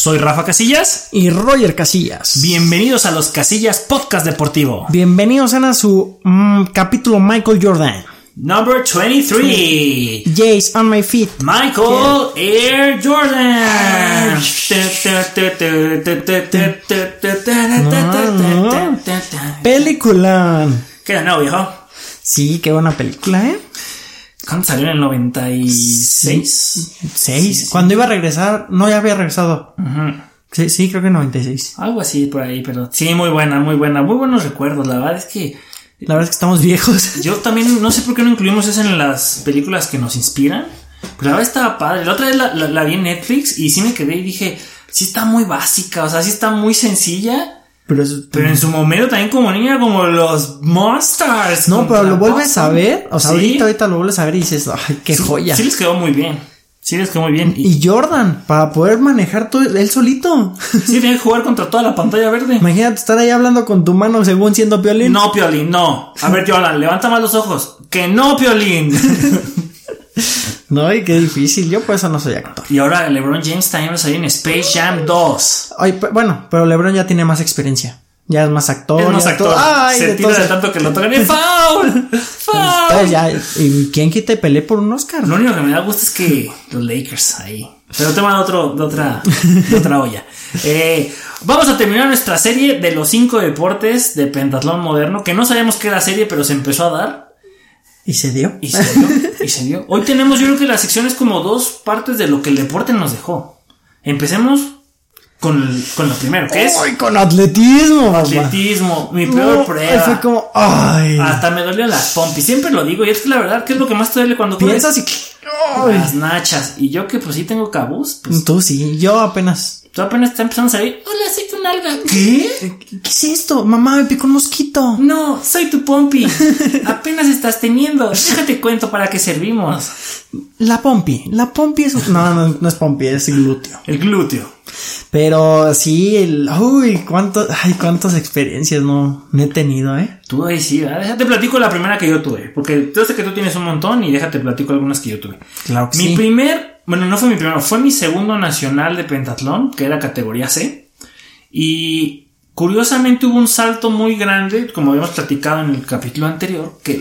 Soy Rafa Casillas. Y Roger Casillas. Bienvenidos a los Casillas Podcast Deportivo. Bienvenidos a su mm, capítulo Michael Jordan. Number 23. Jace on my feet. Michael Air Jordan. Película. ¿Qué no, viejo? Sí, qué buena película, ¿eh? ¿Cuándo salió en el 96? ¿Seis? Cuando iba a regresar, no, ya había regresado. Sí, sí, creo que 96. Algo así por ahí, pero sí, muy buena, muy buena. Muy buenos recuerdos. La verdad es que La verdad es que estamos viejos. yo también no sé por qué no incluimos eso en las películas que nos inspiran. Pero la verdad estaba padre. La otra vez la, la- la vi en Netflix y sí me quedé y dije, sí está muy básica, o sea, sí está muy sencilla. Pero, es- Pero en su momento también como niña, como los Monsters. no, pero lo vuelves a ver. O sea, Sí. ahorita, ahorita lo vuelves a ver y dices, ay, qué Sí, joya. Sí les quedó muy bien. Sí les quedó muy bien. Y Y Jordan, para poder manejar todo él solito. sí tenía que jugar contra toda la pantalla verde. Imagínate estar ahí hablando con tu mano según siendo violín. No, Piolín, no. A ver, Jordan, levanta más los ojos. Que no, Piolín. No, y qué difícil. Yo por eso no soy actor. y ahora LeBron James también va a salir en Space Jam 2. Ay, bueno, pero LeBron ya tiene más experiencia. Ya es más actor. Es más actor. todo- Ay, Se de tira todo de tanto que lo tocan. ¡Eh, ¡Foul! ¡Foul! Ya, ¿y quién quita y pelea por un Oscar? Lo único que me da gusto es que los Lakers ahí. Pero tema de, otro, de, otra, de otra olla. Eh, vamos a terminar nuestra serie de los cinco deportes de pentatlón moderno. Que no sabíamos qué era serie, pero se empezó a dar. Y se dio. Y se dio. y se dio. Hoy tenemos, yo creo que la sección es como dos partes de lo que el deporte nos dejó. Empecemos con, el- con lo primero, que es Uy, con atletismo, atletismo. Mi peor No, prueba. Fue como, ay. Hasta me dolió las pompis. Siempre lo digo. Y es que la verdad, ¿qué es lo que más te duele cuando? Piensas y. ay. Las nachas. Y yo que pues sí tengo cabuz, pues Tú sí, yo apenas. Tú apenas está empezando a salir. Hola, soy tu nalga. ¿Qué? ¿Qué es esto? Mamá, me picó un mosquito. No, soy tu pompi. apenas estás teniendo. Déjate cuento para qué servimos. La pompi. La pompi es. No, no, no es pompi, es glúteo. El glúteo. Pero sí, el. Uy, cuánto, ay, cuántas experiencias no, no he tenido, ¿eh? Tú ahí sí, ¿verdad? Déjate platico la primera que yo tuve. Porque yo sé que tú tienes un montón y déjate platico algunas que yo tuve. Claro que Mi sí. primer, bueno, no fue mi primero, fue mi segundo nacional de pentatlón, que era categoría C. Y curiosamente hubo un salto muy grande, como habíamos platicado en el capítulo anterior, que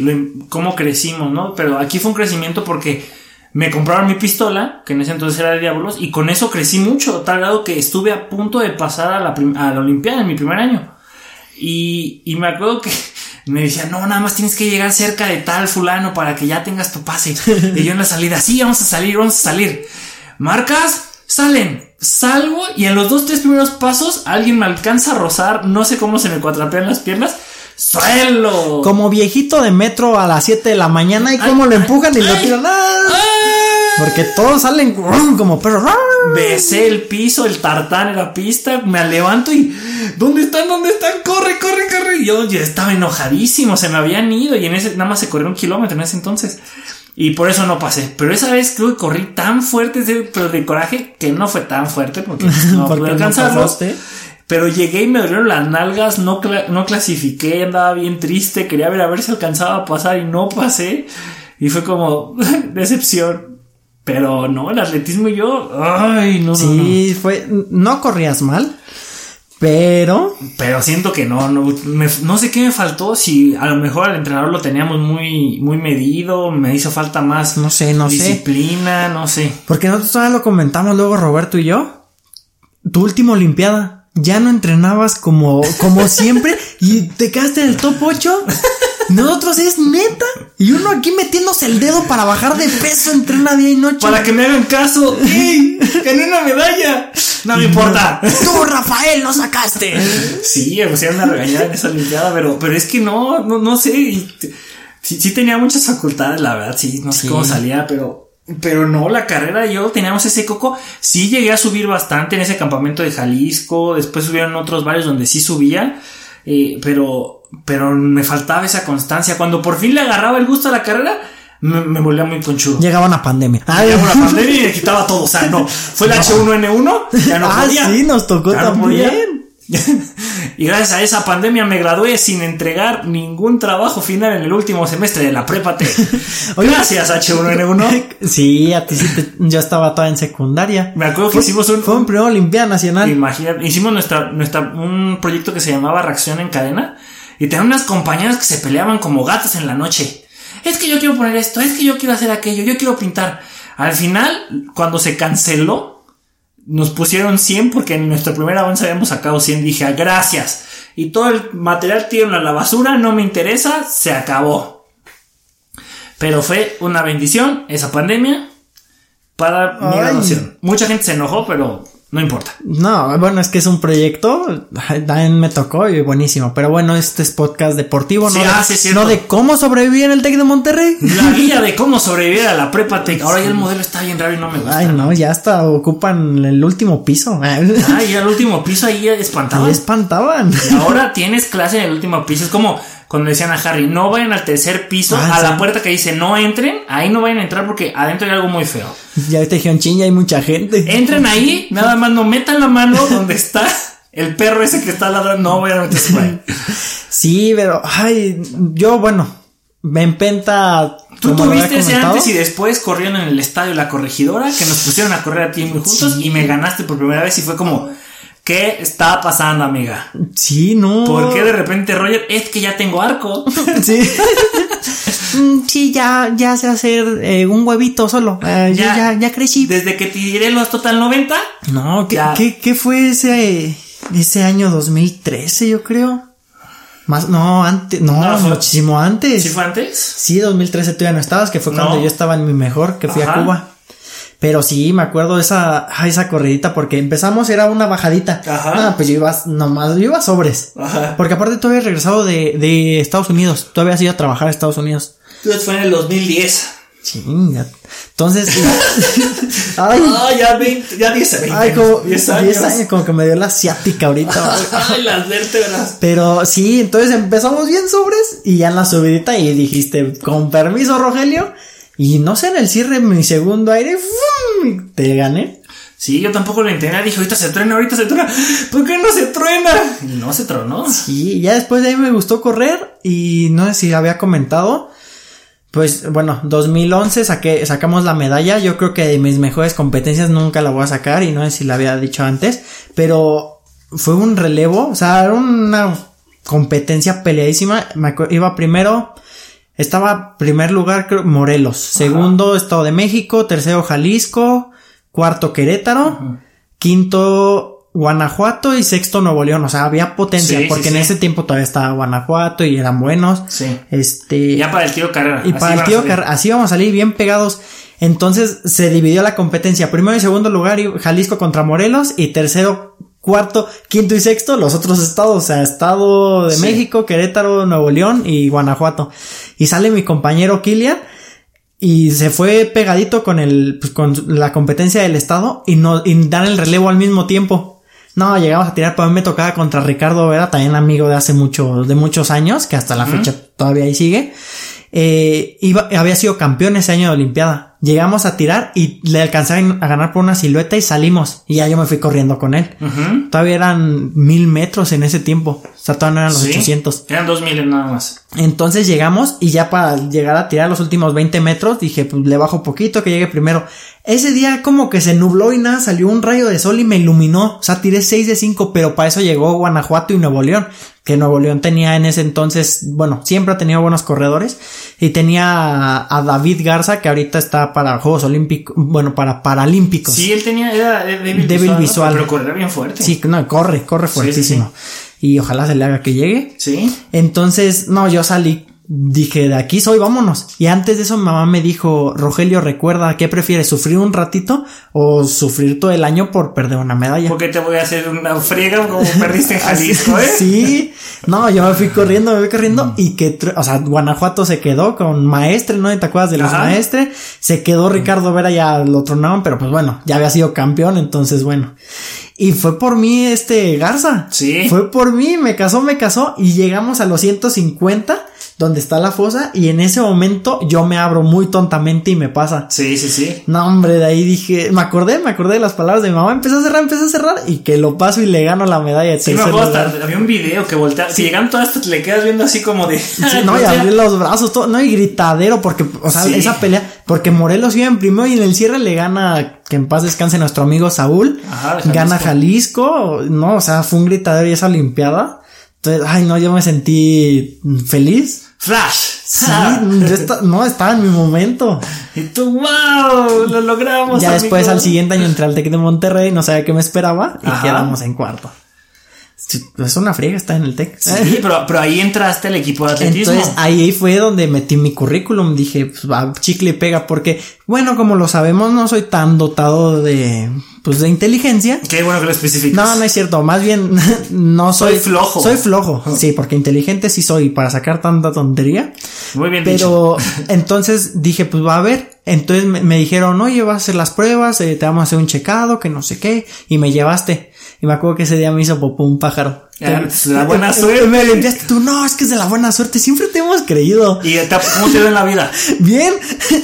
cómo crecimos, ¿no? Pero aquí fue un crecimiento porque me compraron mi pistola, que en ese entonces era de Diablos, y con eso crecí mucho, tal grado que estuve a punto de pasar a la, Olimpiada en mi primer año. Y me acuerdo que me decía, no, nada más tienes que llegar cerca de tal fulano para que ya tengas tu pase. y yo en la salida, sí, vamos a salir, vamos a salir. Marcas, salen, salgo y en los dos, tres primeros pasos alguien me alcanza a rozar, no sé cómo se me cuatrapean las piernas. ¡Suelo! Como viejito de metro a las 7 de la mañana y cómo lo ay, empujan y lo tiran. ¡ah! Porque todos salen como perros. Besé el piso, el tartán en la pista, me levanto y ¿dónde están? ¿Dónde están? Corre, corre, corre. Y yo estaba enojadísimo, se me habían ido y en ese nada más se corrió un kilómetro en ese entonces. Y por eso no pasé. Pero esa vez creo que corrí tan fuerte, pero de coraje, que no fue tan fuerte porque no Porque pude alcanzarlos. pero llegué y me dolieron las nalgas, no, cla- no clasifiqué, andaba bien triste, quería ver a ver si alcanzaba a pasar y no pasé. Y fue como decepción. Pero no, el atletismo y yo, ay, no. Sí, fue. No corrías mal, pero. Pero siento que no, no, me- no sé qué me faltó, si a lo mejor al entrenador lo teníamos muy, muy medido, me hizo falta más No sé, no sé. disciplina, no sé. Porque nosotros todavía lo comentamos luego, Roberto y yo. Tu última Olimpiada. Ya no entrenabas como, como siempre y te quedaste en el top 8. Nosotros es neta. Y uno aquí metiéndose el dedo para bajar de peso, entrena día y noche. Para que me hagan caso, ¡ey! ¡Gané una medalla! No me importa. Tú, Rafael, lo sacaste. Sí, me pusieron una regañada en esa Olimpiada, pero, pero es que no, no, no sé. sí, sí tenía muchas facultades, la verdad, sí, no sé Sí. cómo salía, pero, pero no, la carrera yo teníamos ese coco. Sí llegué a subir bastante en ese campamento de Jalisco, después subieron otros varios donde sí subía, eh, pero, pero me faltaba esa constancia. Cuando por fin le agarraba el gusto a la carrera, me, me volvía muy conchudo. Llegaba una pandemia. Llegaba una pandemia y le quitaba todo. O sea, no. Fue el H1N1, ya no ah, podía. sí, nos tocó Ya también. Y gracias a esa pandemia me gradué sin entregar ningún trabajo final en el último semestre de la prepa T. gracias H1N1. Sí, a ti sí te, yo estaba toda en secundaria. Me acuerdo que Fue- hicimos un... Fue un primer Olimpiada Nacional. Imagínate, hicimos nuestra, nuestra, un proyecto que se llamaba Reacción en Cadena y tenían unas compañeras que se peleaban como gatos en la noche. Es que yo quiero poner esto, es que yo quiero hacer aquello, yo quiero pintar. Al final, cuando se canceló, nos pusieron 100 porque en nuestro primer avance habíamos sacado 100. Dije, "Ah, gracias. Y todo el material tiraron a la basura, no me interesa, se acabó. Pero fue una bendición esa pandemia para mi graduación. Mucha gente se enojó, pero no importa. No, bueno, es que es un proyecto, también me tocó y buenísimo. Pero bueno, este es podcast deportivo, Sí, no, ah, sí, cierto. no de cómo sobrevivir en el Tec de Monterrey. La guía de cómo sobrevivir a la prepa tech. Ahora ya el modelo está bien raro y no me gusta. Ay, no, ya hasta ocupan el último piso. Ay, ya el último piso ahí espantaban. espantaban. Ahora tienes clase en el último piso. Es como cuando decían a Harry, no vayan al tercer piso, Ah, a sí. la puerta que dice no entren, ahí no vayan a entrar porque adentro hay algo muy feo. Ya te dijeron, chin, ya hay mucha gente. Entren ahí, nada más no metan la mano donde está el perro ese que está ladrando, no vayan a meterse por ahí. Sí, pero, ay, yo, bueno, me empenta. Tú tuviste ese antes y después corrieron en el estadio La Corregidora, que nos pusieron a correr a ti juntos y me ganaste por primera vez y fue como, ¿qué está pasando, amiga? Sí, no. ¿Por qué de repente, Roger? Es que ya tengo arco. Sí. Mm, sí, ya, ya sé hacer eh, un huevito solo. Eh, ya, ya, ya crecí. Desde que tiré los Total 90, No, ¿qué, qué, qué fue ese, ese año 2013, yo creo? Más, no, antes, no, No, fue- muchísimo antes. ¿sí fue antes? Sí, 2013 tú ya no estabas, que fue No. cuando yo estaba en mi mejor, que fui Ajá. a Cuba. Pero sí, me acuerdo esa, ah, esa corridita, porque empezamos, era una bajadita. Ajá. Ah, pues yo iba, nomás, yo iba sobres. Ajá. Porque aparte tú habías regresado de, de Estados Unidos, tú habías ido a trabajar a Estados Unidos. Entonces fue en el 2010. Chinga. Entonces, ay, Ah, ya 20, ya 10, 20 ay, como 10 años. 10 años, como que me dio la asiática ahorita. Ay, las vértebras. Pero sí, entonces empezamos bien sobres y ya en la subidita y dijiste, con permiso, Rogelio. Y no sé, en el cierre, mi segundo aire, te gané. Sí, yo tampoco lo entendía. Dije, ahorita se truena, ahorita se truena. ¿Por qué no se truena? Y no se tronó. Y ya después de ahí me gustó correr y no sé si había comentado. Pues bueno, 2011 saqué, sacamos la medalla. Yo creo que de mis mejores competencias nunca la voy a sacar y no sé si la había dicho antes. Pero fue un relevo, o sea, era una competencia peleadísima. Me iba primero, estaba primer lugar creo, Morelos, segundo Estado de México, tercero Jalisco, cuarto Querétaro, quinto Guanajuato y sexto Nuevo León. O sea, había potencia Sí, sí, porque en sí. ese tiempo todavía estaba Guanajuato y eran buenos. Sí. Este. Ya para el tiro carrera. Y para el tío, salir. Car- así vamos a salir bien pegados. Entonces se dividió la competencia. Primero y segundo lugar, Jalisco contra Morelos. Y tercero, cuarto, quinto y sexto, los otros estados. O sea, Estado de Sí. México, Querétaro, Nuevo León y Guanajuato. Y sale mi compañero Kilian. Y se fue pegadito con el, pues, con la competencia del estado y no, y dan el relevo al mismo tiempo. No, llegamos a tirar, pero a mí me tocaba contra Ricardo Vera, también amigo de hace mucho, de muchos años, que hasta la fecha todavía ahí sigue. Eh, iba, había sido campeón ese año de Olimpiada. Llegamos a tirar y le alcanzaron a ganar por una silueta y salimos. Y ya yo me fui corriendo con él. Todavía eran mil metros en ese tiempo. O sea, todavía no eran los Sí. 800. Eran 2000 nada más. Entonces llegamos y ya para llegar a tirar los últimos 20 metros dije, pues le bajo poquito que llegue primero. Ese día como que se nubló y nada, salió un rayo de sol y me iluminó. O sea, tiré 6 de 5, pero para eso llegó Guanajuato y Nuevo León. Que Nuevo León tenía en ese entonces, bueno, siempre ha tenido buenos corredores. Y tenía a, David Garza, que ahorita está para Juegos Olímpicos, bueno, para Paralímpicos. Sí, él tenía, era débil, visual. Pero corría bien fuerte. Sí, no, corre, corre Sí, sí, fuertísimo. Y ojalá se le haga que llegue. Sí. Entonces, no, yo salí, dije, de aquí soy, vámonos. Y antes de eso, mi mamá me dijo, Rogelio, recuerda, ¿qué prefieres? ¿Sufrir un ratito o sufrir todo el año por perder una medalla? Porque te voy a hacer una friega como perdiste en Jalisco, ¿eh? Sí, no, yo me fui corriendo, me fui corriendo y que, o sea, Guanajuato se quedó con Maestre, ¿no? ¿Te acuerdas de los Ajá. Maestre? Se quedó Ricardo Vera, ya lo tronaron, pero pues bueno, ya había sido campeón, entonces bueno. Y fue por mí este Garza. Sí. Fue por mí, me casó, me casó y llegamos a los 150 donde está la fosa y en ese momento yo me abro muy tontamente y me pasa. Sí, sí, sí. No, hombre, de ahí dije, me acordé, me acordé de las palabras de mi mamá, empecé a cerrar, empecé a cerrar y que lo paso y le gano la medalla de Sí, me acuerdo, hasta había un video que voltea. Si llegan todas estas, le quedas viendo así como de. Sí, no, y abrí los brazos, todo, no, y gritadero, porque, o sea, Sí. esa pelea, porque Morelos iba en primero y en el cierre le gana, que en paz descanse nuestro amigo Saúl, Ajá, gana Jalisco, no, o sea, fue un gritadero y esa Olimpiada. Entonces, ay, no, yo me sentí feliz. Flash. Sí, yo esta- no, estaba en mi momento. Y tú, wow, lo logramos. Ya después al siguiente año entré al Tec de Monterrey, no sabía qué me esperaba y Ajá. quedamos en cuarto. Es una friega estar en el Tec. Sí, pero, pero ahí entraste al equipo de atletismo. Entonces ahí fue donde metí mi currículum. Dije, pues va, chicle y pega, porque, bueno, como lo sabemos, no soy tan dotado de, pues de inteligencia. Qué bueno que lo especificas. No, no es cierto, más bien no soy, Soy flojo. Soy flojo, sí, porque inteligente sí soy para sacar tanta tontería. Muy bien dicho. Pero entonces dije, pues va a ver. Entonces me, me dijeron, oye, vas a hacer las pruebas, eh, te vamos a hacer un checado, que no sé qué, y me llevaste. Y me acuerdo que ese día me hizo popó un pájaro. Ah, es de la buena suerte. Me limpiaste tú, no, es que es de la buena suerte, siempre te hemos creído. ¿Y te- cómo te dio en la vida? Bien,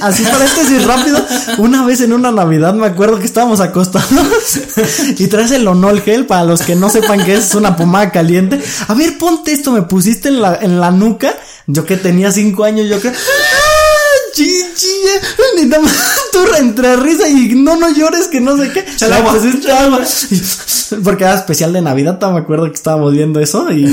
así paréntesis rápido. Una vez en una Navidad me acuerdo que estábamos acostados y traes el Onol Gel para los que no sepan qué es, una pomada caliente. A ver, ponte esto, me pusiste en la, en la nuca. Yo que tenía cinco años, yo creo. ¡Ah, chichi! Ni más, Tú entre risa y no, no llores, que no sé qué. Échale agua. Porque era especial de Navidad, me acuerdo que estábamos viendo eso y,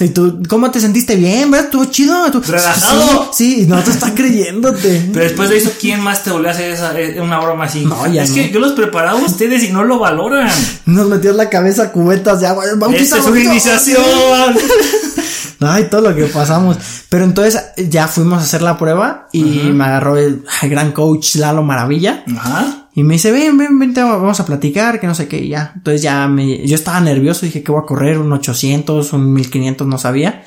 y tú, ¿cómo te sentiste bien? ¿Verdad? Estuvo chido. Tú, Relajado. Sí, sí, no te está creyéndote. Pero después de eso, ¿quién más te volvió a hacer esa, eh, una broma así? No, ya es no. que yo los preparaba a ustedes y no lo valoran. Nos metió en la cabeza cubetas de agua. Bautiza, es una bautiza. iniciación. Ay, todo lo que pasamos. Pero entonces ya fuimos a hacer la prueba y me agarró el gran coach Lalo Maravilla. Ajá. Y me dice, ven, ven, ven, vamos a platicar, que no sé qué, y ya. Entonces ya me, yo estaba nervioso, dije que voy a correr un 800, un 1500, no sabía.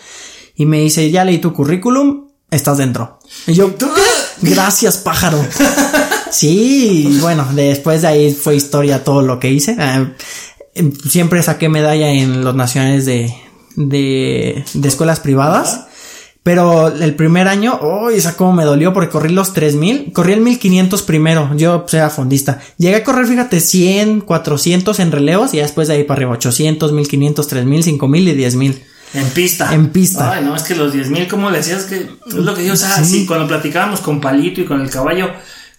Y me dice, ya leí tu currículum, estás dentro. Y yo. Gracias, pájaro. Sí, y bueno, después de ahí fue historia todo lo que hice. Eh, em, siempre saqué medalla en los nacionales de, de, de escuelas privadas. Pero el primer año, uy, esa cómo me dolió porque corrí los 3000, corrí el 1500 primero, yo pues, era fondista. Llegué a correr, fíjate, 100, 400 en relevos y ya después de ahí para arriba, 800, 1500, 3000, 5000 y 10000. En pista. En pista. Ay, no, es que los 10.000, ¿cómo le decías que es lo que yo, o sea, Sí. sí, cuando platicábamos con Palito y con el caballo,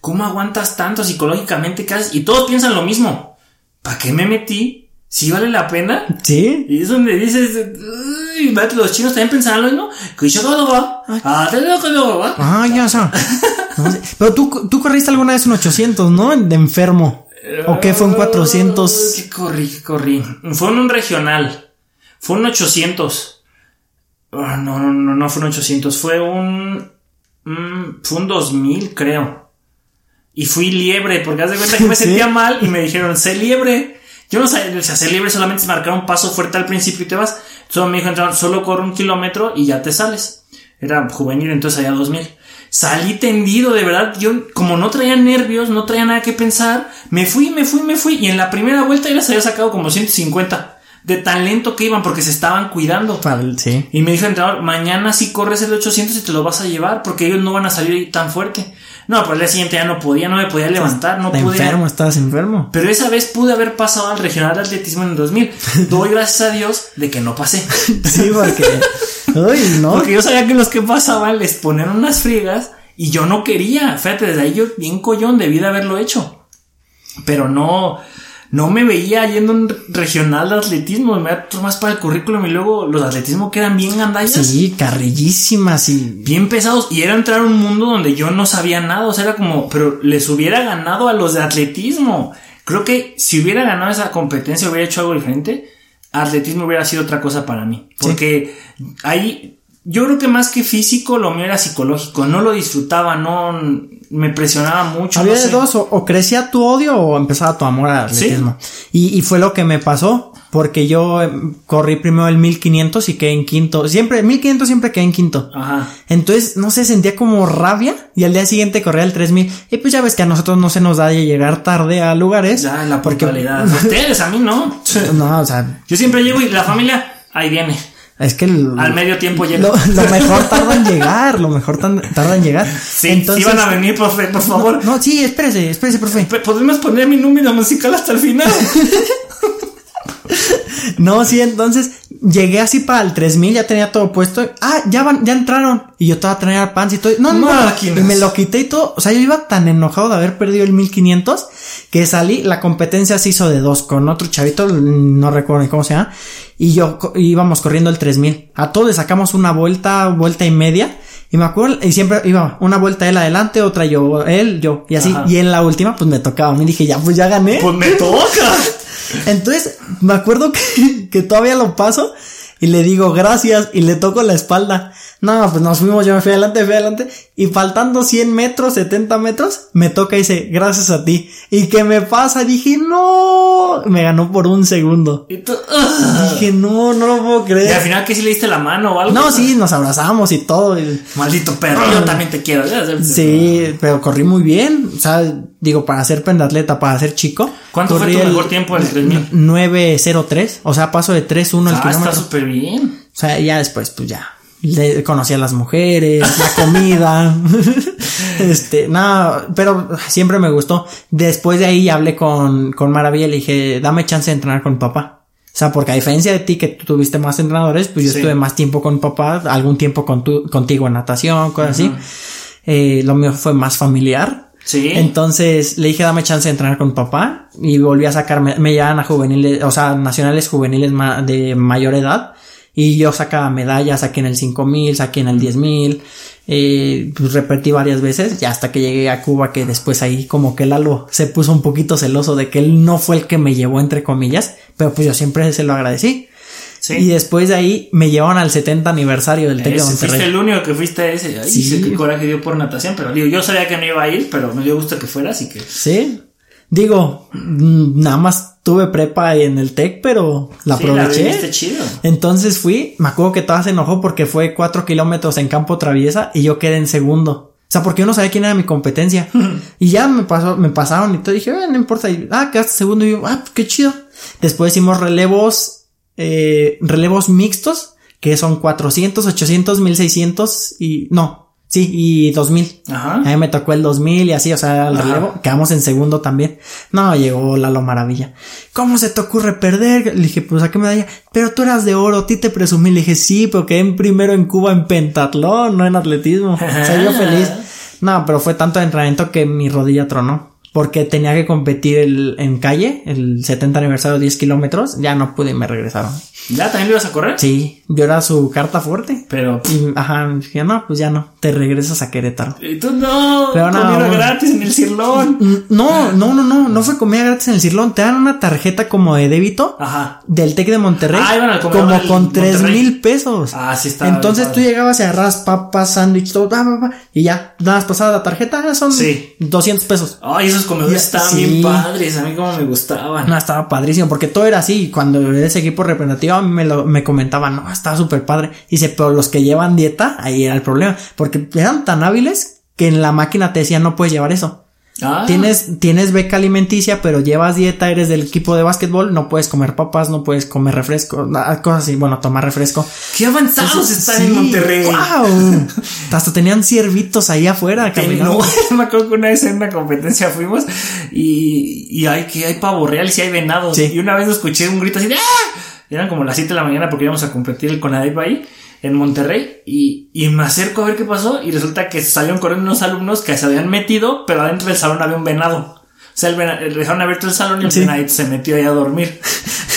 ¿cómo aguantas tanto psicológicamente? ¿Qué haces? Y todos piensan lo mismo. ¿Para qué me metí? ¿Sí vale la pena? ¿Sí? Y es donde dices, uy, ¿verdad que los chinos también pensaban lo mismo? Ah. Ah, ya. No sé. Pero tú, tú corriste alguna vez un 800, ¿no? De enfermo. ¿O qué fue un 400? ¿Qué corrí? ¿Qué corrí? Fue en un regional. Fue un 800. Ah, no, no, no, no fue un 800. Fue un. mm, fue un 2000, creo. Y fui liebre, porque haz de cuenta que me sentía mal y me dijeron, sé liebre. Yo no sabía, o sea, ser liebre solamente es marcar un paso fuerte al principio y te vas. Entonces me dijeron, solo corre un kilómetro y ya te sales. Era juvenil, entonces allá 2000. Salí tendido, de verdad. Yo, como no traía nervios, no traía nada que pensar, me fui, me fui, me fui. Y en la primera vuelta ya les había sacado como 150. De tan lento que iban porque se estaban cuidando. El- Sí. Y me dijo el entrenador, mañana sí corres el 800 y te lo vas a llevar porque ellos no van a salir tan fuerte. No, pero el día siguiente ya no podía, no me podía levantar, no De pude. enfermo, estabas enfermo. Pero esa vez pude haber pasado al regional de atletismo en el 2000. Doy gracias a Dios de que no pasé. Sí, porque. Uy, no. Porque yo sabía que los que pasaban les ponían unas friegas y yo no quería. Fíjate, desde ahí yo bien collón debí de haberlo hecho. Pero no, no me veía yendo a un regional de atletismo. Me da más para el currículum y luego los atletismo quedan bien gandallas. Sí, carrillísimas y. Bien pesados. Y era entrar a un mundo donde yo no sabía nada. O sea, era como, pero les hubiera ganado a los de atletismo. Creo que si hubiera ganado esa competencia, hubiera hecho algo diferente. Atletismo hubiera sido otra cosa para mí. Porque ahí, yo creo que más que físico, lo mío era psicológico. No lo disfrutaba, no me presionaba mucho. Había no de sé. dos, o, o crecía tu odio o empezaba tu amor al Sí. atletismo. Y, y fue lo que me pasó. porque yo eh, corrí primero el 1500 y quedé en quinto. Siempre, 1500 siempre quedé en quinto. Ajá. Entonces, no sé, sentía como rabia y al día siguiente corría el 3000. Y pues ya ves que a nosotros no se nos da de llegar tarde a lugares. Ya, la porque. Ustedes, a mí no. No, o sea, Yo siempre llego y la familia, ahí viene. Es que el- Al medio tiempo llega. lo, lo mejor tarda en llegar, lo mejor tarda en llegar. Sí, sí van a venir, profe, por favor. No, sí, espérese, espérese, profe. ¿Podemos poner mi número musical hasta el final? No, sí, entonces llegué así para el 3000, ya tenía todo puesto. Ah, ya van, ya entraron. Y yo estaba traía el pants y todo. No, no, Máquinas. y me lo quité y todo. O sea, yo iba tan enojado de haber perdido el 1500 que salí. La competencia se hizo de dos con otro chavito, no recuerdo ni cómo se llama. Y yo íbamos corriendo el 3000. A todos le sacamos una vuelta, vuelta y media. Y me acuerdo, y siempre iba una vuelta él adelante, otra yo, él, yo, y así. Ajá. Y en la última, pues me tocaba. Me dije, ya, pues ya gané. Pues me toca. Entonces, me acuerdo que, que todavía lo paso y le digo gracias y le toco la espalda. No, pues nos fuimos, yo me fui adelante, fui adelante y faltando 100 metros, 70 metros, me toca y dice gracias a ti. ¿Y qué me pasa? Dije, no, me ganó por un segundo. Y tú. Dije, no, no lo puedo Y al creer. final que si le diste la mano o algo. No, sí, nos abrazamos y todo. y- Maldito perro, yo también te quiero. Sí, pero corrí muy bien. O sea, digo, para ser pendatleta, para ser chico. ¿Cuánto fue tu el mejor tiempo del 3000? 903. O sea, paso de 3-1 al Ah, está kilómetro. súper bien. O sea, ya después, pues ya. Le conocí a las mujeres, la comida. este, nada, pero siempre me gustó. Después de ahí hablé con, con Maravilla y le dije, dame chance de entrenar con papá. O sea, porque a diferencia de ti que tú tuviste más entrenadores, pues yo Sí. estuve más tiempo con papá, algún tiempo con tu- contigo en natación, cosas así. Eh, lo mío fue más familiar. Sí. Entonces le dije dame chance de entrenar con papá y volví a sacarme, me llevan a juveniles, o sea, nacionales juveniles de mayor edad y yo sacaba medallas, saqué en el 5000, saqué en el 10000, eh, pues repetí varias veces y hasta que llegué a Cuba que después ahí como que Lalo se puso un poquito celoso de que él no fue el que me llevó entre comillas, pero pues yo siempre se lo agradecí. Sí. Y después de ahí me llevaron al 70 aniversario del TEC de Monterrey. fuiste el único que fuiste a ese. Ay, Sí. sé qué coraje dio por natación, pero digo, yo sabía que no iba a ir, pero me dio gusto que fuera, así que. Sí. Digo, mm, nada más tuve prepa en el TEC, pero la Sí, la aproveché. viviste chido. Entonces fui, me acuerdo que toda se enojó porque fue cuatro kilómetros en campo traviesa y yo quedé en segundo. O sea, porque yo no sabía quién era mi competencia. y ya me pasó, me pasaron y todo. Dije, "Ah, no importa. Y, ah, quedaste segundo. Y yo, ah, qué chido. Después hicimos relevos, eh, relevos mixtos, que son 400, 800, 1600 y, no, sí, y 2000. Ajá. A mí me tocó el 2000 y así, o sea, el Ajá. relevo. Quedamos en segundo también. No, llegó Lalo Maravilla. ¿Cómo se te ocurre perder? Le dije, pues saqué medalla. Pero tú eras de oro, a ti te presumí. Le dije, sí, pero quedé en primero en Cuba en pentatlón, no en atletismo. O sea, yo feliz. No, pero fue tanto entrenamiento que mi rodilla tronó. Porque tenía que competir el- en calle, el 70 aniversario 10 kilómetros. Ya no pude y me regresaron. ¿Ya también lo ibas a correr? Sí, yo era su carta fuerte. Pero. Y, ajá, dije, no, pues ya no, te regresas a Querétaro. Y tú no. Pero no, comida no. gratis en el cirlón. No, no, no, no, no fue comida gratis en el Cirlón. Te dan una tarjeta como de débito Ajá. del TEC de Monterrey. Ah, comedor como con tres mil pesos. Ah, sí está. Entonces bien tú llegabas y agarrabas papas, sándwich, todo, y ya, nada más pasada la tarjeta, ah, son Sí. 200 pesos. Ay, esos comedores estaban sí. bien padres. A mí como me gustaban. No, estaba padrísimo, porque todo era así. Cuando ese equipo representativo, me, lo, me comentaban, no, estaba súper padre. Dice, pero los que llevan dieta, ahí era el problema. Porque eran tan hábiles que en la máquina te decían, no puedes llevar eso. Ah, Tienes, tienes beca alimenticia, pero llevas dieta, eres del equipo de básquetbol, no puedes comer papas, no puedes comer refresco, cosas así, bueno, tomar refresco. Qué avanzados están Sí, en Monterrey. ¡Wow! Hasta tenían ciervitos ahí afuera caminando. no, me acuerdo que una vez en una competencia fuimos y, y hay que hay pavo real y si hay venados. Sí. Y una vez escuché un grito así de ¡Ah! Eran como las 7 de la mañana porque íbamos a competir el Conadep ahí en Monterrey y, y me acerco a ver qué pasó y resulta que salieron corriendo unos alumnos que se habían metido, pero adentro del salón había un venado. O sea, el vena- el- dejaron abierto el salón y el Sí. se metió ahí a dormir.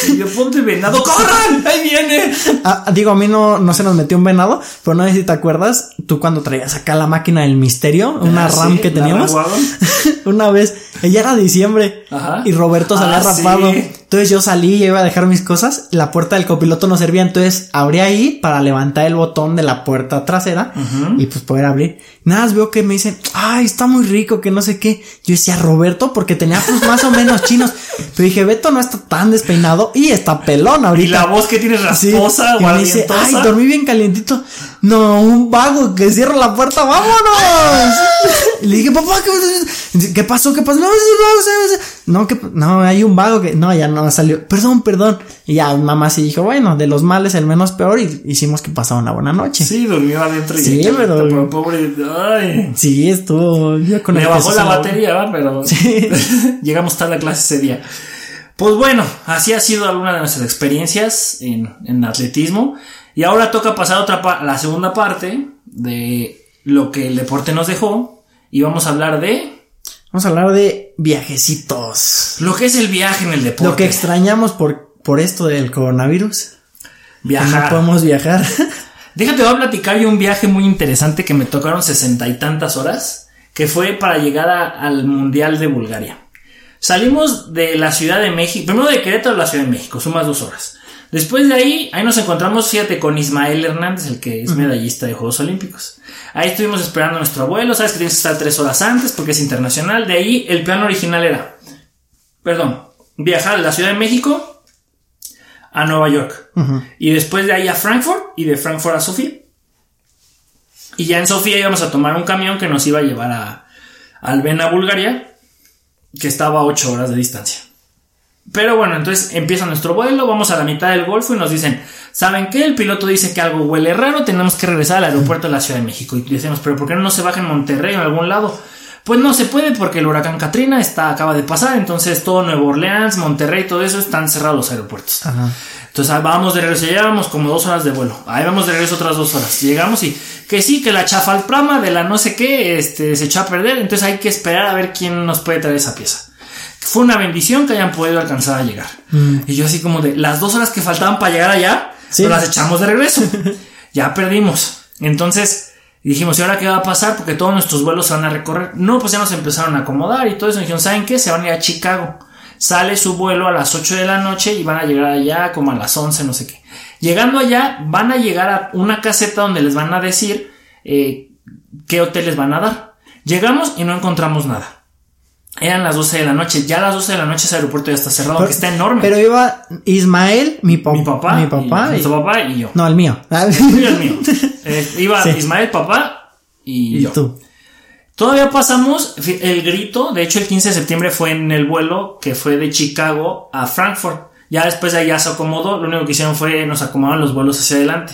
Y yo, ponte venado, ¡corran! ¡Ahí viene! Ah, digo, a mí no, no se nos metió un venado, pero no sé si te acuerdas, tú cuando traías acá la máquina del misterio, una Ah, RAM sí, que teníamos, RAM una vez, ella era diciembre Ajá. y Roberto se había Ah, rapado. sí. Entonces yo salí, yo iba a dejar mis cosas, la puerta del copiloto no servía, entonces abrí ahí para levantar el botón de la puerta trasera y pues poder abrir. Nada, más veo que me dicen, ay, está muy rico, que no sé qué. Yo decía Roberto porque tenía pues más o menos chinos. Pero dije, Beto no está tan despeinado y está pelón ahorita. Y la voz que tienes rasposa, y me dice, ay, dormí bien calientito. No, un vago que cierra la puerta, vámonos. y le dije, papá, ¿qué, ¿qué pasó? ¿Qué pasó? No, no, que, no, hay un vago que, no, ya no salió. Perdón, perdón. Y ya mamá sí dijo, bueno, de los males el menos peor y hicimos que pasara una buena noche. Sí, durmió adentro. Sí, y pero, pero pobre, ay. Sí, estuvo. Yo con Me bajó la batería, ¿va? pero Sí. llegamos tarde a clase ese día. Pues bueno, así ha sido alguna de nuestras experiencias en, en atletismo. Y ahora toca pasar a otra pa- la segunda parte de lo que el deporte nos dejó. Y vamos a hablar de Vamos a hablar de viajecitos. lo que es el viaje en el deporte. Lo que extrañamos por, por esto del coronavirus. Viajar. no podemos viajar. Déjate, voy a platicar yo un viaje muy interesante que me tocaron sesenta y tantas horas, que fue para llegar a- al Mundial de Bulgaria. Salimos de la Ciudad de México, primero de Querétaro a la Ciudad de México, sumas dos horas. Después de ahí, ahí nos encontramos, fíjate, con Ismael Hernández, el que es medallista de Juegos Olímpicos. Ahí estuvimos esperando a nuestro abuelo, sabes que tienes que estar tres horas antes porque es internacional. De ahí, el plan original era, perdón, viajar de la Ciudad de México a Nueva York. Y después de ahí a Frankfurt y de Frankfurt a Sofía. Y ya en Sofía íbamos a tomar un camión que nos iba a llevar a Albena, Bulgaria, que estaba a 8 horas de distancia. Pero bueno, entonces empieza nuestro vuelo, vamos a la mitad del Golfo y nos dicen, ¿saben qué? El piloto dice que algo huele raro, tenemos que regresar al aeropuerto de la Ciudad de México. Y decimos, ¿pero por qué no se baja en Monterrey o en algún lado? Pues no se puede porque el huracán Katrina está, acaba de pasar, entonces todo Nueva Orleans, Monterrey, todo eso están cerrados los aeropuertos. Ajá. Entonces ah, vamos de regreso, llevamos como dos horas de vuelo. Ahí vamos de regreso otras dos horas. Llegamos y que sí, que la chafalprama de la no sé qué este, se echó a perder. Entonces hay que esperar a ver quién nos puede traer esa pieza. Fue una bendición que hayan podido alcanzar a llegar. Y yo así como de las dos horas que faltaban para llegar allá, Sí. nos las echamos de regreso. ya perdimos. Entonces dijimos, ¿y ahora qué va a pasar? Porque todos nuestros vuelos se van a recorrer. No, pues ya nos empezaron a acomodar y todo eso. Dijeron, ¿saben qué? Se van a ir a Chicago. Sale su vuelo a las 8 de la noche y van a llegar allá como a las 11, no sé qué. Llegando allá, van a llegar a una caseta donde les van a decir eh, qué hoteles van a dar. Llegamos y no encontramos nada. Eran las 12 de la noche. Ya a las 12 de la noche ese aeropuerto ya está cerrado, aunque está enorme. Pero iba Ismael, mi, mi papá, mi papá y, y- nuestro papá y yo. No, el mío. El mío, el mío. Eh, iba Sí. Ismael, papá y, y yo. tú. Todavía pasamos el grito. De hecho, el 15 de septiembre fue en el vuelo que fue de Chicago a Frankfurt. Ya después de allá se acomodó. Lo único que hicieron fue nos acomodaron los vuelos hacia adelante.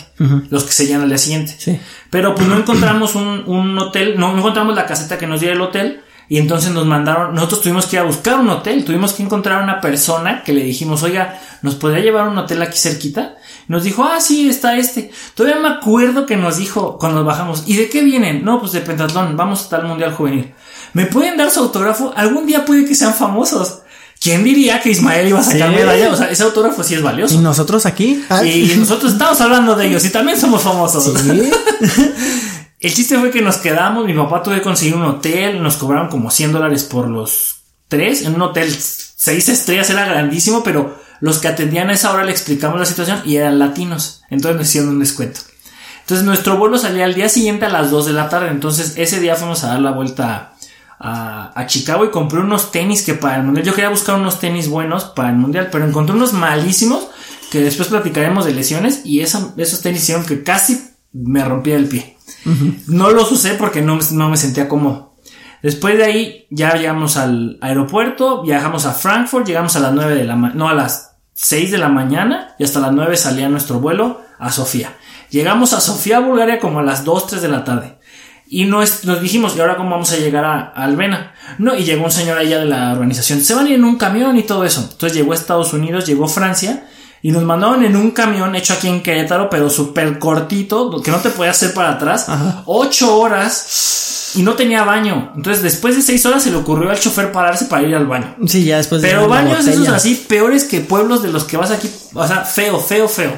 Los que seguían al día siguiente. Sí. Pero pues no encontramos un, un hotel, no, no encontramos la caseta que nos diera el hotel. Y entonces nos mandaron, nosotros tuvimos que ir a buscar un hotel, tuvimos que encontrar una persona que le dijimos, oiga, ¿nos podría llevar a un hotel aquí cerquita? Nos dijo, ah, sí, está este. Todavía me acuerdo que nos dijo cuando nos bajamos, ¿y de qué vienen? No, pues de Pentatlón, vamos a tal Mundial Juvenil. ¿Me pueden dar su autógrafo? Algún día puede que sean famosos. ¿Quién diría que Ismael iba a sacar Sí. medalla? O sea, ese autógrafo sí es ¿Y valioso. nosotros aquí? Ah, Y nosotros estamos hablando de ellos y también somos famosos. Sí. El chiste fue que nos quedamos, mi papá tuvo que conseguir un hotel, nos cobraron como 100 dólares por los tres, en un hotel seis estrellas, era grandísimo, pero los que atendían a esa hora le explicamos la situación y eran latinos, entonces nos hicieron un descuento. Entonces nuestro vuelo salía al día siguiente a las 2 de la tarde, entonces ese día fuimos a dar la vuelta a, a Chicago y compré unos tenis que para el mundial, yo quería buscar unos tenis buenos para el mundial, pero encontré unos malísimos que después platicaremos de lesiones y esa- esos tenis hicieron que casi me rompía el pie. No los usé porque no, no me sentía cómodo. Después de ahí ya llegamos al aeropuerto, viajamos a Frankfurt, llegamos a las 9 de la no a las 6 de la mañana y hasta las 9 salía nuestro vuelo a Sofía. Llegamos a Sofía, Bulgaria como a las 2, 3 de la tarde. Y nos, nos dijimos, ¿y ahora cómo vamos a llegar a, a Albena? No, y llegó un señor allá de la organización. Se van a ir en un camión y todo eso. Entonces llegó a Estados Unidos, llegó a Francia y nos mandaron en un camión hecho aquí en Querétaro, pero súper cortito, que no te podía hacer para atrás. Ocho horas y no tenía baño. Entonces después de seis horas se le ocurrió al chofer pararse para ir al baño. Sí, ya después de Pero baños esos así peores que pueblos de los que vas aquí. O sea, feo, feo, feo.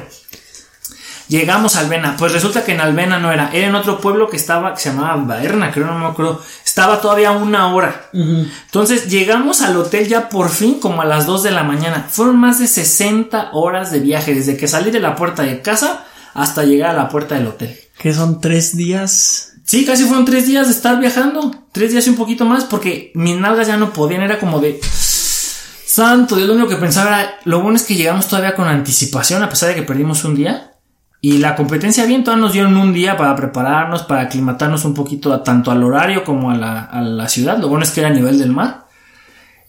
Llegamos a Albena. Pues resulta que en Albena no era. Era en otro pueblo que estaba, que se llamaba Baerna, creo, no me acuerdo. estaba todavía una hora. Entonces llegamos al hotel ya por fin como a las 2 de la mañana. Fueron más de 60 horas de viaje desde que salí de la puerta de casa hasta llegar a la puerta del hotel. Que son tres días. Sí, casi fueron tres días de estar viajando. Tres días y un poquito más porque mis nalgas ya no podían. Era como de... Santo, Dios, lo único que pensaba era... Lo bueno es que llegamos todavía con anticipación a pesar de que perdimos un día. Y la competencia bien, nos dieron un día para prepararnos, para aclimatarnos un poquito a, tanto al horario como a la, a la ciudad. Lo bueno es que era a nivel del mar.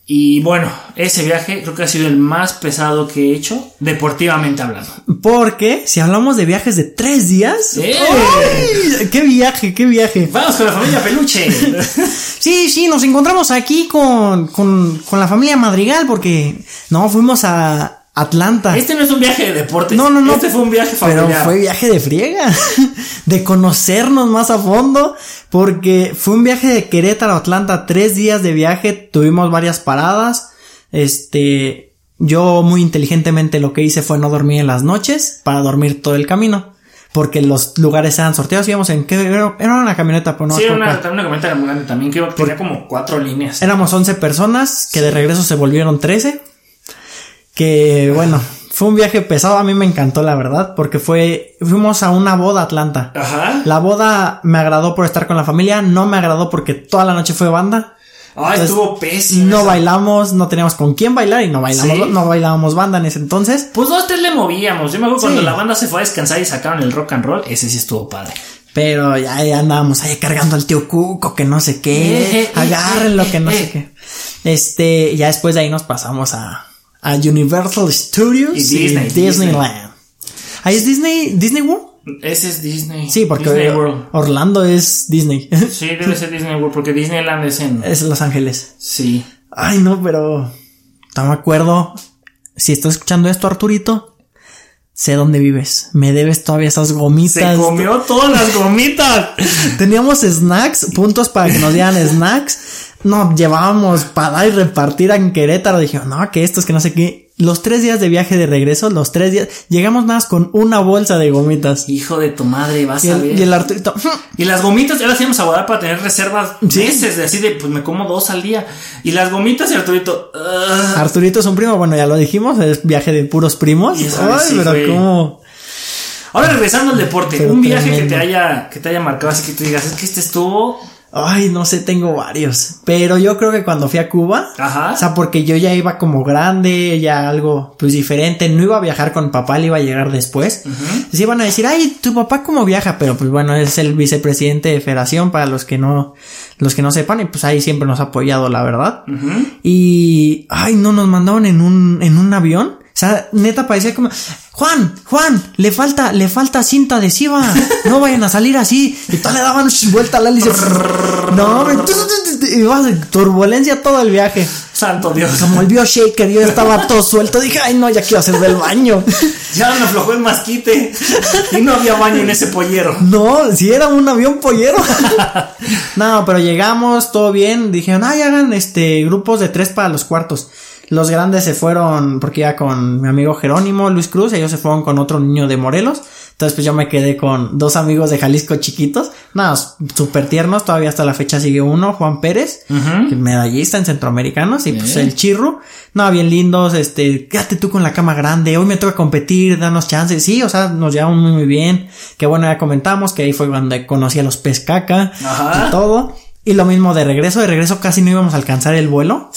Y bueno, ese viaje creo que ha sido el más pesado que he hecho, deportivamente hablando. Porque si hablamos de viajes de tres días. ¡Eh! ¡ay! ¡Qué viaje, qué viaje! Vamos con la familia Peluche. Sí, sí, nos encontramos aquí con, con, con la familia Madrigal porque no, fuimos a Atlanta. Este no es un viaje de deportes. No, no, no. Este fue un viaje Pero familiar. fue viaje de friega, de conocernos más a fondo, porque fue un viaje de Querétaro a Atlanta, tres días de viaje, tuvimos varias paradas, este, yo muy inteligentemente lo que hice fue no dormir en las noches para dormir todo el camino, porque los lugares eran sorteados, íbamos en qué, era una camioneta, pero no sí, era una, una camioneta muy grande también. Que tenía como cuatro líneas. Éramos 11 personas, que de regreso se volvieron 13. Que bueno, fue un viaje pesado, a mí me encantó la verdad, porque fue, fuimos a una boda a Atlanta. Ajá. La boda me agradó por estar con la familia, no me agradó porque toda la noche fue banda. Ah, Entonces, estuvo pésimo. No bailamos, no teníamos con quién bailar y no bailamos, ¿Sí? no bailábamos banda en ese entonces. Pues dos, tres le movíamos. Yo me acuerdo Sí. cuando la banda se fue a descansar y sacaron el rock and roll. Ese sí estuvo padre. Pero ya, ya andábamos ahí cargando al tío Cuco, que no sé qué, Eh, eh, agárrenlo, eh, que no eh, sé eh. qué. Este, ya después de ahí nos pasamos a, a Universal Studios Y Disney, Disneyland. Ahí es Disney, Disney World. Ese es Disney. Sí, porque Disney World. Orlando es Disney. Sí, debe ser Disney World porque Disneyland es en. es Los Ángeles. Sí. Ay, no, pero no me acuerdo. Si estás escuchando esto, Arturito, sé dónde vives. Me debes todavía esas Se gomitas. comió todas las gomitas. Teníamos snacks, puntos para que nos dieran snacks. No, llevábamos para dar y repartir en Querétaro. Dije, no, que estos, que no sé qué. Los tres días de viaje de regreso, los tres días, llegamos nada más con una bolsa de gomitas. Hijo de tu madre, vas Y a ver. el, y el Arturito, Y las gomitas, ya las íbamos a guardar para tener reservas Sí. meses, de así de, pues me como dos al día. Y las gomitas y Arturito. Arturito es un primo, bueno, ya lo dijimos, es viaje de puros primos. Ay, sí pero fue- cómo. Ahora regresando al deporte, Pero un viaje que te haya, que te haya marcado así que tú digas, es que este estuvo, Ay, no sé, tengo varios. Pero yo creo que cuando fui a Cuba, ajá. o sea, porque yo ya iba como grande, ya algo pues diferente, no iba a viajar con papá, le iba a llegar después. Entonces iban a decir, ay, tu papá cómo viaja, pero pues bueno, es el vicepresidente de federación para los que no, los que no sepan, y pues ahí siempre nos ha apoyado, la verdad. Ujú. Y, ay, no, nos mandaron en un, en un avión. O sea, neta parecía como, Juan, Juan, le falta, le falta cinta adhesiva. No vayan a salir así. Y todo le daban vuelta al hélice. No, de turbulencia todo el viaje. Santo Dios. Como el Shaker, yo estaba todo suelto. Dije, ay, no, ya quiero hacer del baño. Ya me aflojó el masquite. Y no había baño en ese pollero. No, si era un avión pollero. no, pero llegamos, todo bien. Dijeron, ay, hagan este grupos de tres para los cuartos. Los grandes se fueron, porque iba con mi amigo Jerónimo, Luis Cruz, ellos se fueron con otro niño de Morelos. Entonces, pues yo me quedé con dos amigos de Jalisco chiquitos. Nada, súper tiernos. Todavía hasta la fecha sigue uno, Juan Pérez, que medallista en centroamericanos. Y pues el chirru. No, bien lindos. Este, quédate tú con la cama grande. Hoy me toca competir, danos chances. Sí, o sea, nos llevamos muy, muy bien. Que bueno, ya comentamos que ahí fue cuando conocí a los pez caca Ajá. y todo. Y lo mismo de regreso. De regreso casi no íbamos a alcanzar el vuelo.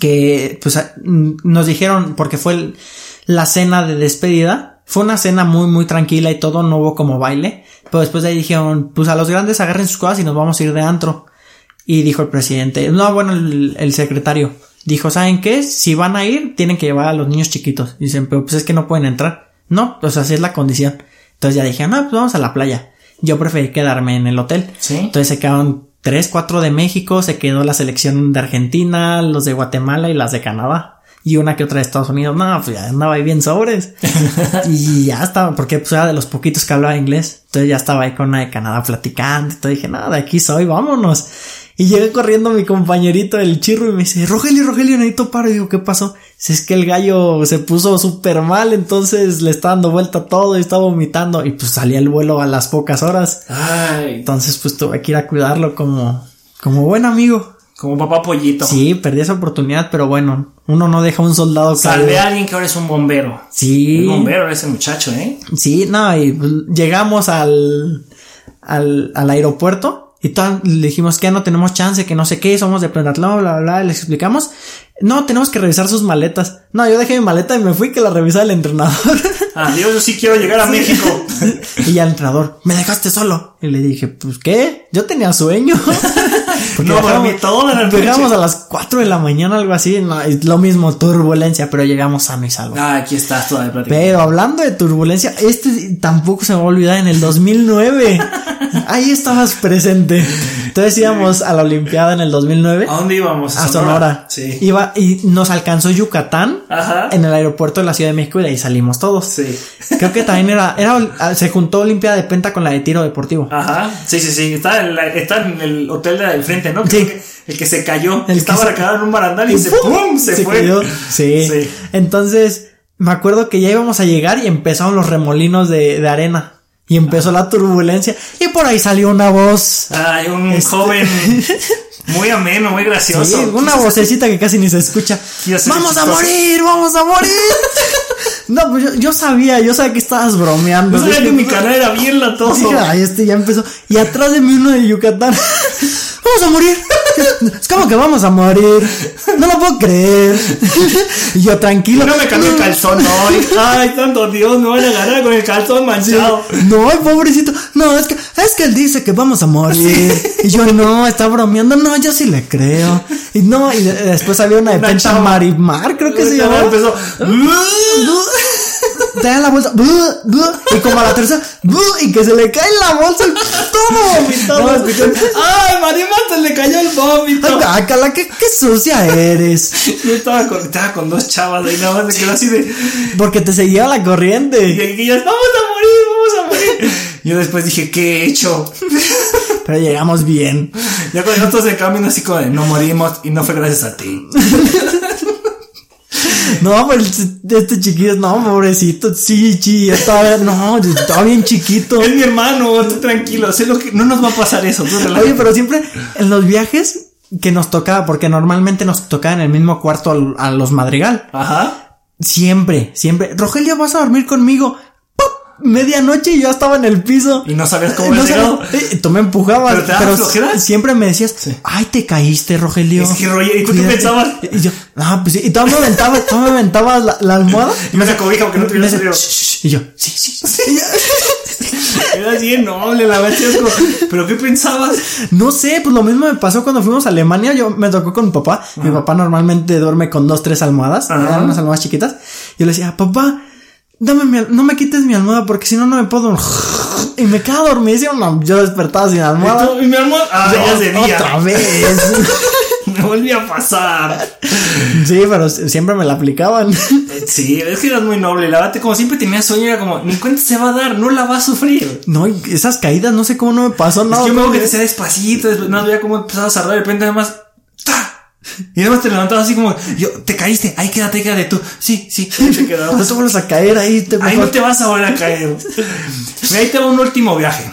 Que pues nos dijeron, porque fue el- la cena de despedida. Fue una cena muy, muy tranquila y todo, no hubo como baile. Pero después de ahí dijeron, pues a los grandes agarren sus cosas y nos vamos a ir de antro. Y dijo el presidente, no, bueno, el, el secretario, dijo, ¿saben qué? Si van a ir, tienen que llevar a los niños chiquitos. Dicen, pero pues es que no pueden entrar. No, pues así es la condición. Entonces ya dije, no, pues vamos a la playa. Yo preferí quedarme en el hotel. Sí. Entonces se quedaron tres, cuatro de México, se quedó la selección de Argentina, los de Guatemala y las de Canadá. Y una que otra de Estados Unidos. No, pues ya andaba ahí bien sobres. y ya estaba, porque pues era de los poquitos que hablaba inglés. Entonces ya estaba ahí con una de Canadá platicando. Entonces dije, nada, de aquí soy, vámonos. Y llega corriendo mi compañerito, el chirro, y me dice, Rogelio, Rogelio, necesito paro. Y digo, ¿qué pasó? Si es que el gallo se puso súper mal, entonces le está dando vuelta todo y está vomitando. Y pues salía el vuelo a las pocas horas. Ay. Entonces, pues tuve que ir a cuidarlo como, Como buen amigo. Como papá pollito. Sí, perdí esa oportunidad, pero bueno, uno no deja a un soldado Salvé caído. a alguien que ahora es un bombero. Sí. Un bombero ese muchacho, ¿eh? Sí, no, y pues, llegamos al, al, al aeropuerto y tal, le dijimos que ya no tenemos chance, que no sé qué, somos de Planatlón, bla, bla, bla, y les explicamos. No, tenemos que revisar sus maletas. No, yo dejé mi maleta y me fui que la revisara el entrenador. Adiós, yo sí quiero llegar a México. y ya el entrenador, me dejaste solo. Y le dije, pues qué, yo tenía sueño. No dormí toda la noche. Llegamos a las 4 de la mañana, algo así, no, lo mismo, turbulencia, pero llegamos sano y salvo. Ah, aquí estás toda de plática. Pero hablando de turbulencia, este tampoco se me va a olvidar en el 2009. Ahí estabas presente. Entonces íbamos a la Olimpiada en el 2009 ¿A dónde íbamos? a Sonora. Sí. Iba y nos alcanzó Yucatán Ajá. en el aeropuerto de la Ciudad de México y de ahí salimos todos. Sí. Creo que también era, era se juntó Olimpiada de Penta con la de tiro deportivo. Ajá. Sí, sí, sí. Está en, la- está en el hotel de del frente, ¿no? Sí. Que el que se cayó. El que estaba se- en un barandal y, se, ¡pum! Se, fue. cayó. Sí. Sí. Entonces, me acuerdo que ya íbamos a llegar y empezaron los remolinos de, de arena. Y empezó la turbulencia. Y por ahí salió una voz. Ay, un Este- joven muy ameno, muy gracioso. Sí, una vocecita que casi ni se escucha. ¡Vamos a morir! ¡Vamos a morir! no, pues yo, yo sabía, yo sabía que estabas bromeando. No sabía Dije, que mi canal era bien latoso. Dije, ay, este ya empezó. Y atrás de mí uno de Yucatán. vamos a morir. Es como que vamos a morir. No lo puedo creer. y yo tranquilo. No me cambió el calzón hoy. Ay, santo Dios, me van a ganar con el calzón Sí. manchado. No, pobrecito. No, es que, es que él dice que vamos a morir. Y yo, no, está bromeando. No, yo sí le creo. Y no, y de- después había una de Penta. Marimar, creo que se llamaba. Empezó. Dan la bolsa. y como a la tercera. y que se le cae la bolsa. y todo vomitado. No, Ay, Marimar se le cayó el vómito. Ay, guácala, qué, qué sucia eres. Yo estaba con, estaba con dos chavas ahí, nada más se quedó así de. Porque te seguía la Y corriente. ellas, vamos a morir, vamos a morir. Yo después dije, ¿qué he hecho? Pero llegamos bien. Ya con nosotros en camino así como de, no morimos y no fue gracias a ti. No, pero este chiquillo, no, pobrecito. Sí, sí, estaba, no, estaba bien chiquito. Es mi hermano, tú tranquilo, sé lo que, no nos va a pasar eso, tú. Oye, pero siempre en los viajes que nos tocaba, porque normalmente nos tocaba en el mismo cuarto a, los madrigal. Ajá. Siempre, siempre. Rogelio, vas a dormir conmigo. Medianoche y yo estaba en el piso. Y no sabías cómo No habías sabía- llegado. eh, tú me empujabas, ¿Pero te pero flojera? siempre me decías, ay, te caíste, Rogelio. Es que, Roger, ¿y tú qué Cuídate". pensabas? Y yo, ah, pues sí, y tú me aventabas, tú me aventabas la, la almohada. Y me sacó cobija porque no Me tuviera frío. "Shh, shh", Y yo, sí, sí, sí. Era bien noble, la verdad, ¿pero qué pensabas? No sé, pues lo mismo me pasó cuando fuimos a Alemania. Yo me tocó con mi papá. Mi papá normalmente duerme con dos, tres almohadas. Ajá. Eran unas almohadas chiquitas. Yo le decía, papá, dame mi, no me quites mi almohada porque si no, no me puedo. Y me quedaba dormidísimo. No, yo despertaba sin Y, almohada. tú- y mi hermano, ah, ya es. Otra vez. Me volví a pasar. sí, pero siempre me la aplicaban. Eh, Sí, es que eras muy noble. La verdad, como siempre tenía sueño, era como, ni cuenta se va a dar, no la va a sufrir. no, esas caídas, no sé cómo no me pasó Es nada. que yo me acuerdo que te hacía despacito, después no veía cómo empezabas a rodar, de repente además, ¡ta! Y además te levantabas así como, yo, te caíste, ahí quédate, quédate tú. Sí, sí, te No quedabas. te vuelves a caer ahí. Te Ahí no te vas a volver a caer. Mira, ahí te va un último viaje.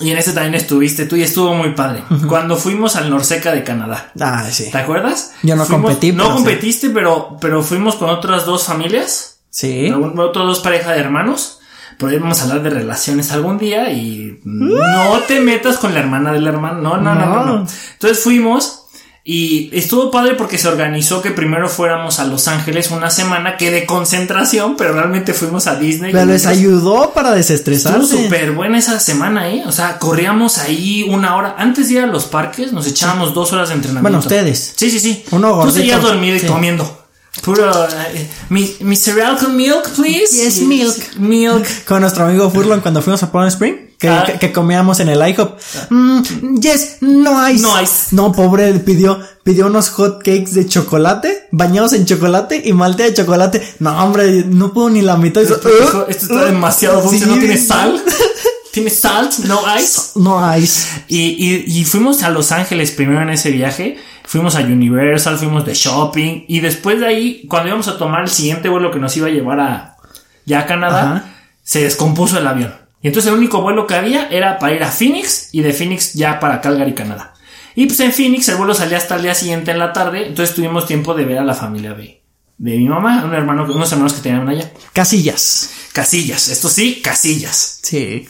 Y en ese también estuviste tú y estuvo muy padre. Cuando fuimos al Norseca de Canadá. Ah, sí. ¿Te acuerdas? Yo no Fuimos- competí, No pero sí. competiste, pero, pero fuimos con otras dos familias. Sí. Otras dos parejas de hermanos. Pero ahí vamos a hablar de relaciones algún día y no te metas con la hermana del hermano. No, no, no, no. no. No. Entonces fuimos y estuvo padre porque se organizó que primero fuéramos a Los Ángeles una semana que de concentración, pero realmente fuimos a Disney. Pero Y les ayudó para Estuvo desestresarse. súper buena esa semana, ¿eh? O sea, corríamos ahí una hora. Antes de ir a los parques, nos echábamos dos horas de entrenamiento. Bueno, ustedes. Sí, sí, sí. Uno Tú gordito. seguías dormido y Sí. comiendo. Puro. eh, mi, mi cereal con milk, please. Yes, milk. Milk. Con nuestro amigo Furlon cuando fuimos a Palm Spring, que, Ah. que, que comíamos en el IHOP. Mm, yes, no ice. No ice. No, pobre, pidió, pidió unos hot cakes de chocolate, bañados en chocolate y maltea de chocolate. No, hombre, no puedo ni la mitad. Esto, dijo, esto está demasiado dulce, Sí. no tiene sal. Tiene salt, no ice. No ice. Y, y, y fuimos a Los Ángeles primero en ese viaje. Fuimos a Universal, fuimos de shopping. Y después de ahí, cuando íbamos a tomar el siguiente vuelo que nos iba a llevar a ya a Canadá, Ajá. se descompuso el avión. Y entonces el único vuelo que había era para ir a Phoenix y de Phoenix ya para Calgary, Canadá. Y pues en Phoenix el vuelo salía hasta el día siguiente en la tarde, entonces tuvimos tiempo de ver a la familia de, de mi mamá, un hermano, unos hermanos que tenían allá. Casillas. Casillas, esto sí, casillas. Sí.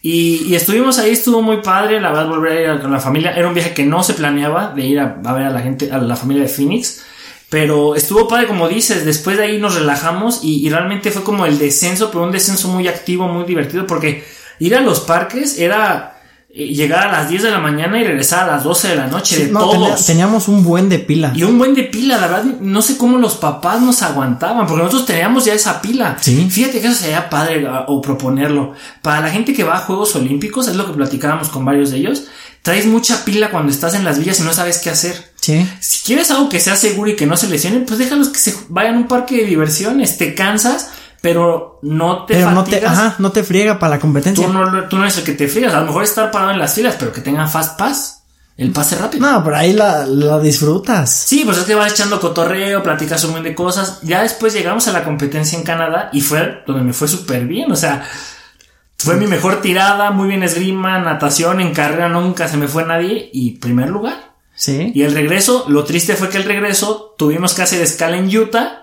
Y, y estuvimos ahí, estuvo muy padre, la verdad, volver a ir con la familia. Era un viaje que no se planeaba de ir a, a ver a la gente, a la familia de Phoenix. Pero estuvo padre, como dices, después de ahí nos relajamos y, y realmente fue como el descenso, pero un descenso muy activo, muy divertido, porque ir a los parques era eh, llegar a las 10 de la mañana y regresar a las 12 de la noche de No, todos. tenía- teníamos un buen de pila. Y un buen de pila, la verdad, no sé cómo los papás nos aguantaban, porque nosotros teníamos ya esa pila. Sí. Fíjate que eso sería padre a- o proponerlo. Para la gente que va a Juegos Olímpicos, es lo que platicábamos con varios de ellos, traes mucha pila cuando estás en las villas y no sabes qué hacer. Sí. Si quieres algo que sea seguro y que no se lesionen, pues déjalos que se vayan a un parque de diversiones, te cansas, pero no te Pero no te, ajá, no te friega para la competencia. Tú no, tú no eres el que te frías, a lo mejor estar parado en las filas, pero que tengan fast pass, el pase rápido. No, pero ahí la, la disfrutas. Sí, pues es que vas echando cotorreo, platicas un montón de cosas. Ya después llegamos a la competencia en Canadá y fue donde me fue súper bien. O sea, fue mi mejor tirada, muy bien esgrima, natación, en carrera nunca se me fue nadie y primer lugar. Sí. Y el regreso, lo triste fue que el regreso tuvimos que hacer escala en Utah.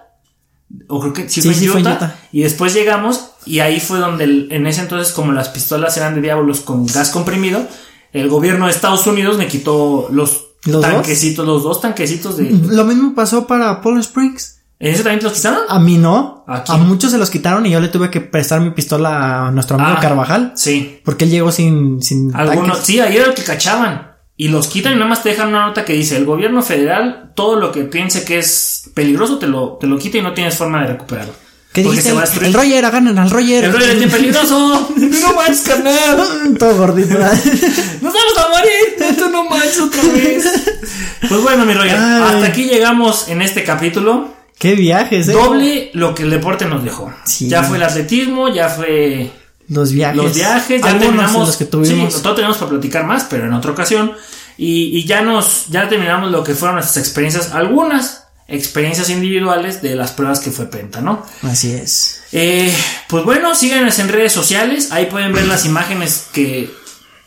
O creo que sí, Sí, fue, en sí, fue en Utah. Y después llegamos y ahí fue donde el- en ese entonces como las pistolas eran de diablos con gas comprimido, el gobierno de Estados Unidos me quitó los, ¿Los dos? tanquecitos, los dos tanquecitos de... Lo mismo pasó para Polar Springs. ¿En ese también te los quitaron? A mí no. ¿A muchos se los quitaron y yo le tuve que prestar mi pistola a nuestro amigo Ah, Carvajal. Sí. Porque él llegó sin, sin Algunos, sí, ahí era el que cachaban. Y los quitan y nada más te dejan una nota que dice, el gobierno federal, todo lo que piense que es peligroso, te lo, te lo quita y no tienes forma de recuperarlo. ¿Qué dijiste? se va a El, Roger, ganan al Roger. El rollo es bien peligroso. no manches, carnal. Todo gordito. Nos vamos a morir. Tú no manches otra vez. Pues bueno, mi Roger, Ay. hasta aquí llegamos en este capítulo. Qué viajes, eh. Doble lo que el deporte nos dejó. Sí. Ya fue el atletismo, ya fue Los viajes. los viajes, ya terminamos. los que tuvimos. Sí, todo tenemos para platicar más, pero en otra ocasión. Y, y ya nos, ya terminamos lo que fueron nuestras experiencias, algunas experiencias individuales de las pruebas que fue Penta, ¿no? Así es. Eh, pues bueno, síganos en redes sociales, ahí pueden ver las imágenes que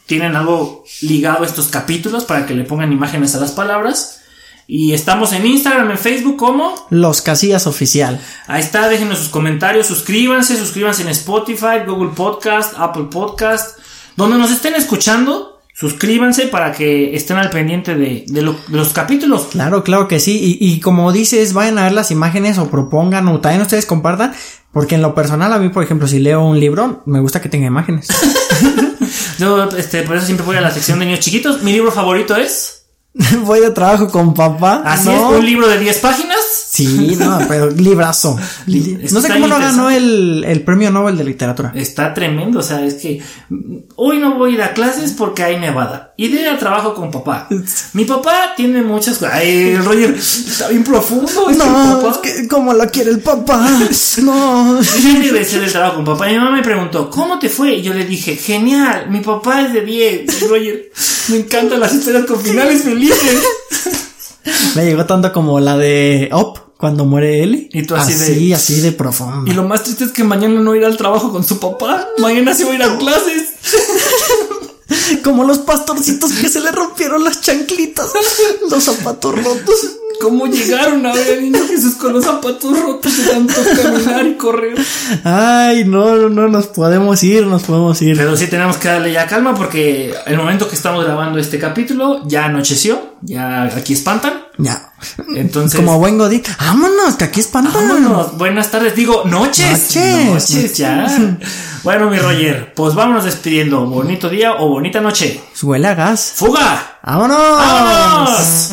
tienen algo ligado a estos capítulos para que le pongan imágenes a las palabras. Y estamos en Instagram, en Facebook, como Los Casillas Oficial. Ahí está, déjenos sus comentarios, suscríbanse, suscríbanse en Spotify, Google Podcast, Apple Podcast, donde nos estén escuchando, suscríbanse para que estén al pendiente de, de lo- de los capítulos. Claro, claro que sí. Y, y como dices, vayan a ver las imágenes o propongan o también ustedes compartan. Porque en lo personal, a mí, por ejemplo, si leo un libro, me gusta que tenga imágenes. Yo, este, por eso siempre voy a la sección de niños chiquitos. Mi libro favorito es, Voy de trabajo con papá. así ¿no? es, un libro de 10 páginas. Sí, no, pero librazo. Li- no sé cómo no ganó el, el premio Nobel de literatura. Está tremendo, o sea, es que mm, hoy no voy a ir a clases porque hay nevada. Iré a trabajo con papá. Mi papá tiene muchas cosas. Ay, Roger, está bien profundo. es No, es que como lo quiere el papá. No. Yo el trabajo con papá. Mi mamá me preguntó, ¿cómo te fue? Y yo le dije, genial, mi papá es de 10. Y Roger, me encantan las historias con finales felices. Me llegó tanto como la de Op cuando muere Eli. Y tú así de- así, así de profundo. Y lo más triste es que mañana no irá al trabajo con su papá. Mañana sí voy a ir a clases. Como los pastorcitos que se le rompieron las chanclitas, los zapatos rotos. ¿Cómo llegaron a ver al niño Jesús con los zapatos rotos de tanto caminar y correr? Ay, no, no, no nos podemos ir, nos podemos ir. Pero sí tenemos que darle ya calma porque el momento que estamos grabando este capítulo ya anocheció, ya aquí espantan. Ya. Entonces, Como buen godín. Vámonos, que aquí espantan. vámonos. Buenas tardes, digo noches. Noches. Noches, ya. Bueno, mi Roger, pues vámonos despidiendo. Bonito día o bonita noche. Huele a gas. ¡Fuga! ¡Vámonos! ¡Vámonos!